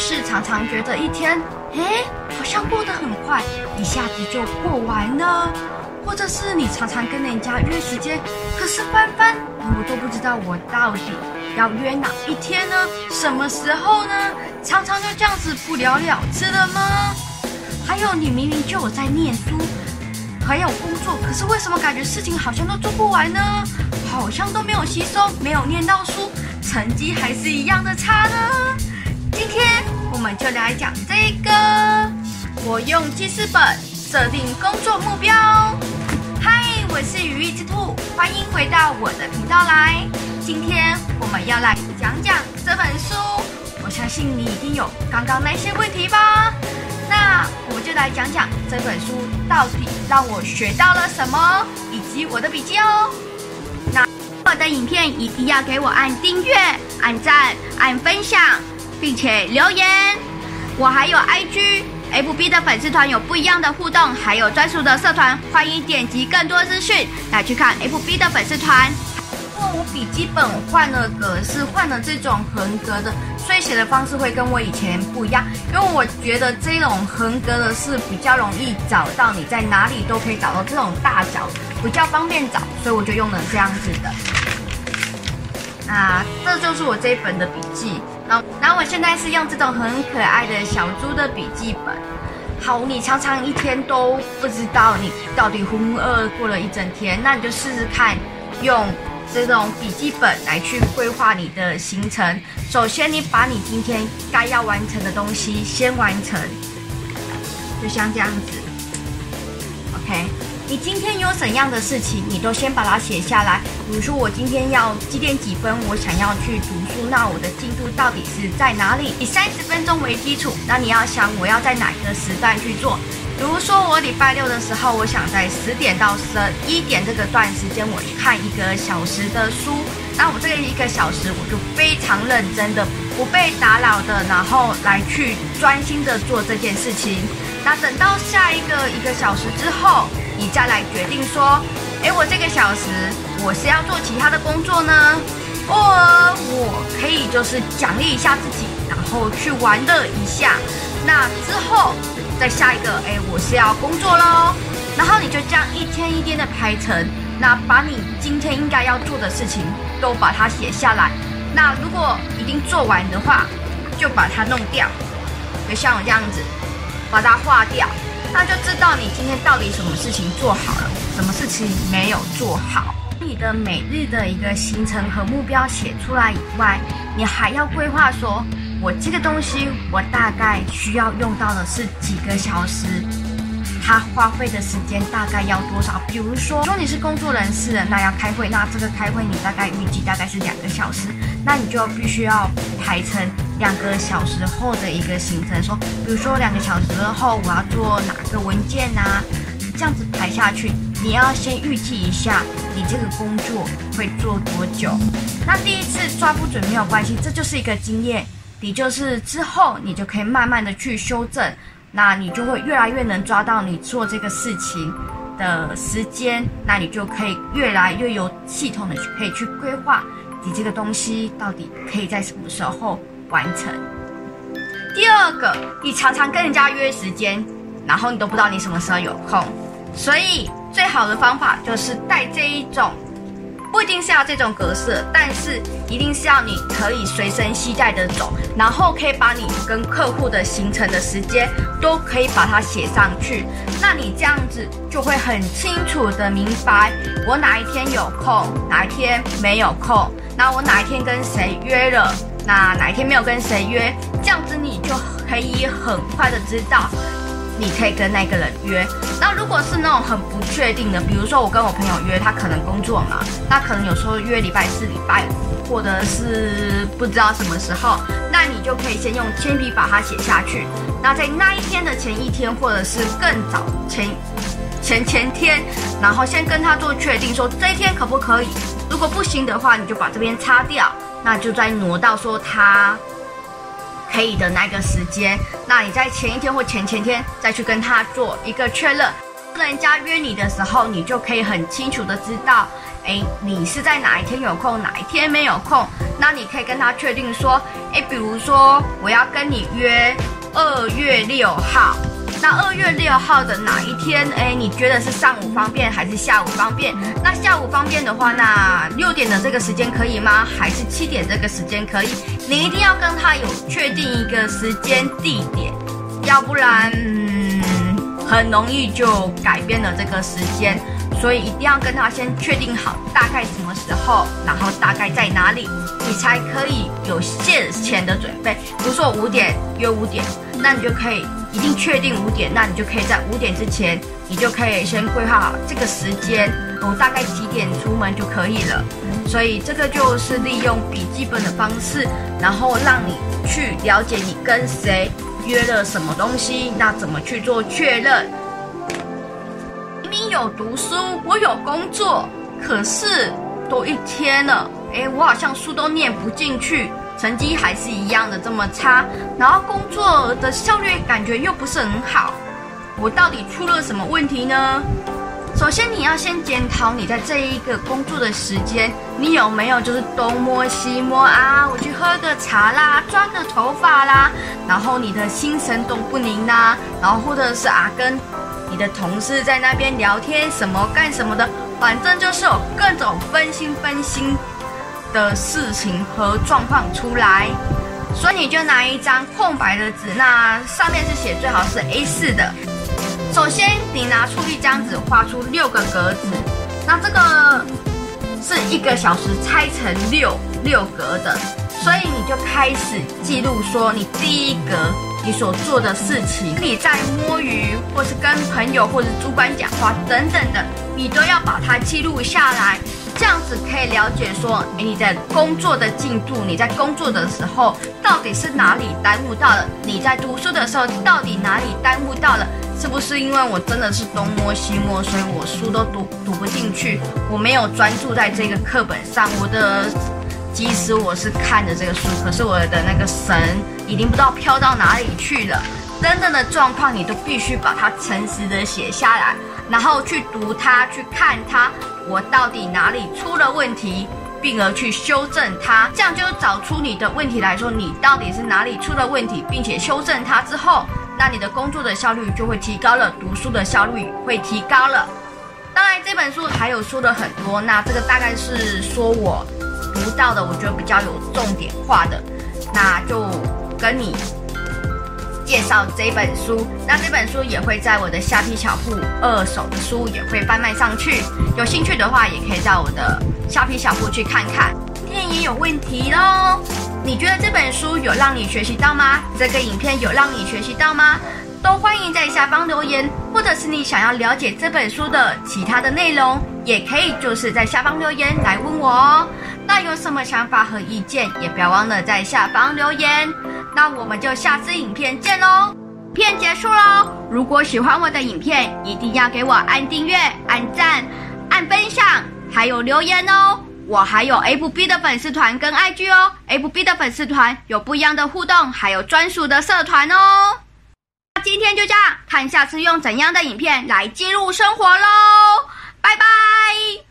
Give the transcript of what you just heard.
是常常觉得一天，哎，好像过得很快，一下子就过完了。或者是你常常跟人家约时间，可是翻翻，我都不知道我到底要约哪一天呢？什么时候呢？常常就这样子不了了之了吗？还有，你明明就有在念书，还有工作，可是为什么感觉事情好像都做不完呢？好像都没有吸收，没有念到书，成绩还是一样的差呢？今天我们就来讲这个，我用记事本设定工作目标。嗨我是羽翼之兔，欢迎回到我的频道来。今天我们要来讲讲这本书，我相信你一定有刚刚那些问题吧？那我就来讲讲这本书到底让我学到了什么，以及我的笔记哦。那我的影片一定要给我按订阅、按赞、按分享，并且留言。我还有 IG。FB 的粉丝团有不一样的互动，还有专属的社团，欢迎点击更多资讯来去看 FB 的粉丝团。因为我笔记本换了格式，换了这种横格的，所以写的方式会跟我以前不一样。因为我觉得这种横格的是比较容易找到，你在哪里都可以找到这种大小，比较方便找，所以我就用了这样子的。啊，这就是我这一本的笔记。然后我现在是用这种很可爱的小猪的笔记本。好，你常常一天都不知道你到底浑浑噩噩过了一整天，那你就试试看用这种笔记本来去规划你的行程。首先，你把你今天该要完成的东西先完成，就像这样子。OK。你今天有怎样的事情，你都先把它写下来。比如说，我今天要几点几分，我想要去读书，那我的进度到底是在哪里？以三十分钟为基础，那你要想我要在哪个时段去做。比如说，我礼拜六的时候，我想在十点到十一点这个段时间，我去看一个小时的书。那我这个一个小时，我就非常认真的，不被打扰的，然后来去专心的做这件事情。那等到下一个一个小时之后。你再来决定说，诶，我这个小时我是要做其他的工作呢，或我可以就是奖励一下自己，然后去玩乐一下。那之后再下一个，诶，我是要工作喽。然后你就这样一天一天的排程，那把你今天应该要做的事情都把它写下来。那如果已经做完的话，就把它弄掉，就像我这样子，把它划掉。那就知道你今天到底什么事情做好了，什么事情没有做好。你的每日的一个行程和目标写出来以外，你还要规划说，我这个东西我大概需要用到的是几个小时，它花费的时间大概要多少？比如说，说你是工作人士，那要开会，那这个开会你大概预计大概是两个小时，那你就必须要排成。两个小时后的一个行程，说，比如说两个小时后我要做哪个文件啊？这样子排下去，你要先预计一下你这个工作会做多久。那第一次抓不准没有关系，这就是一个经验，你就是之后你就可以慢慢的去修正，那你就会越来越能抓到你做这个事情的时间，那你就可以越来越有系统的去可以去规划你这个东西到底可以在什么时候。完成。第二个，你常常跟人家约时间，然后你都不知道你什么时候有空，所以最好的方法就是带这一种，不一定是要这种格式，但是一定是要你可以随身携带的走，然后可以把你跟客户的行程的时间都可以把它写上去，那你这样子就会很清楚的明白我哪一天有空，哪一天没有空，那我哪一天跟谁约了。那哪一天没有跟谁约，这样子你就可以很快的知道，你可以跟那个人约。那如果是那种很不确定的，比如说我跟我朋友约，他可能工作嘛，那可能有时候约礼拜四、礼拜五，或者是不知道什么时候，那你就可以先用铅笔把它写下去。那在那一天的前一天，或者是更早前前前天，然后先跟他做确定，说这一天可不可以？如果不行的话，你就把这边擦掉。那就再挪到说他可以的那个时间，那你在前一天或前前天再去跟他做一个确认。人家约你的时候，你就可以很清楚的知道哎，你是在哪一天有空，哪一天没有空？那你可以跟他确定说，哎，比如说我要跟你约二月六号，那二月六号的哪一天？哎，你觉得是上午方便还是下午方便？那下午方便的话，那六点的这个时间可以吗？还是七点这个时间可以？你一定要跟他有确定一个时间地点，要不然，嗯，很容易就改变了这个时间。所以一定要跟他先确定好大概什么时候，然后大概在哪里，你才可以有现前的准备。比如说五点约五点，那你就可以一定确定五点，那你就可以在五点之前，你就可以先规划好这个时间，我大概几点出门就可以了。所以这个就是利用笔记本的方式，然后让你去了解你跟谁约了什么东西，那怎么去做确认。明明有读书，我有工作，可是都一天了，诶，我好像书都念不进去，成绩还是一样的这么差，然后工作的效率感觉又不是很好，我到底出了什么问题呢？首先你要先检讨你在这一个工作的时间，你有没有就是东摸西摸啊？我去喝个茶啦，抓个头发啦，然后你的心神都不宁呐，然后或者是啊跟。你的同事在那边聊天，什么干什么的，反正就是有各种分心分心的事情和状况出来，所以你就拿一张空白的纸，那上面是写最好是 A4 的。首先，你拿出一张纸，画出六个格子，那这个是一个小时拆成六六格的，所以你就开始记录说你第一格。你所做的事情，你在摸鱼，或是跟朋友或者主管讲话等等的，你都要把它记录下来，这样子可以了解说，诶，你在工作的进度，你在工作的时候到底是哪里耽误到了？你在读书的时候到底哪里耽误到了？是不是因为我真的是东摸西摸，所以我书都读读不进去？我没有专注在这个课本上，我的。即使我是看着这个书，可是我的那个神已经不知道飘到哪里去了。真正的状况，你都必须把它诚实的写下来，然后去读它，去看它，我到底哪里出了问题，并而去修正它。这样就找出你的问题来说，你到底是哪里出了问题，并且修正它之后，那你的工作的效率就会提高了，读书的效率会提高了。当然，这本书还有说的很多，那这个大概是说我。读到的，我觉得比较有重点化的，那就跟你介绍这本书。那这本书也会在我的虾皮小铺，二手的书也会贩卖上去。有兴趣的话，也可以到我的虾皮小铺去看看。今天也有问题喽，你觉得这本书有让你学习到吗？这个影片有让你学习到吗？都欢迎在下方留言，或者是你想要了解这本书的其他的内容，也可以就是在下方留言来问我哦。那有什么想法和意见，也不要忘了在下方留言。那我们就下次影片见喽！片结束喽！如果喜欢我的影片，一定要给我按订阅、按赞、按分享，还有留言哦。我还有 FB 的粉丝团跟 IG 哦，FB 的粉丝团有不一样的互动，还有专属的社团哦。那今天就这样，看下次用怎样的影片来记录生活喽！拜拜。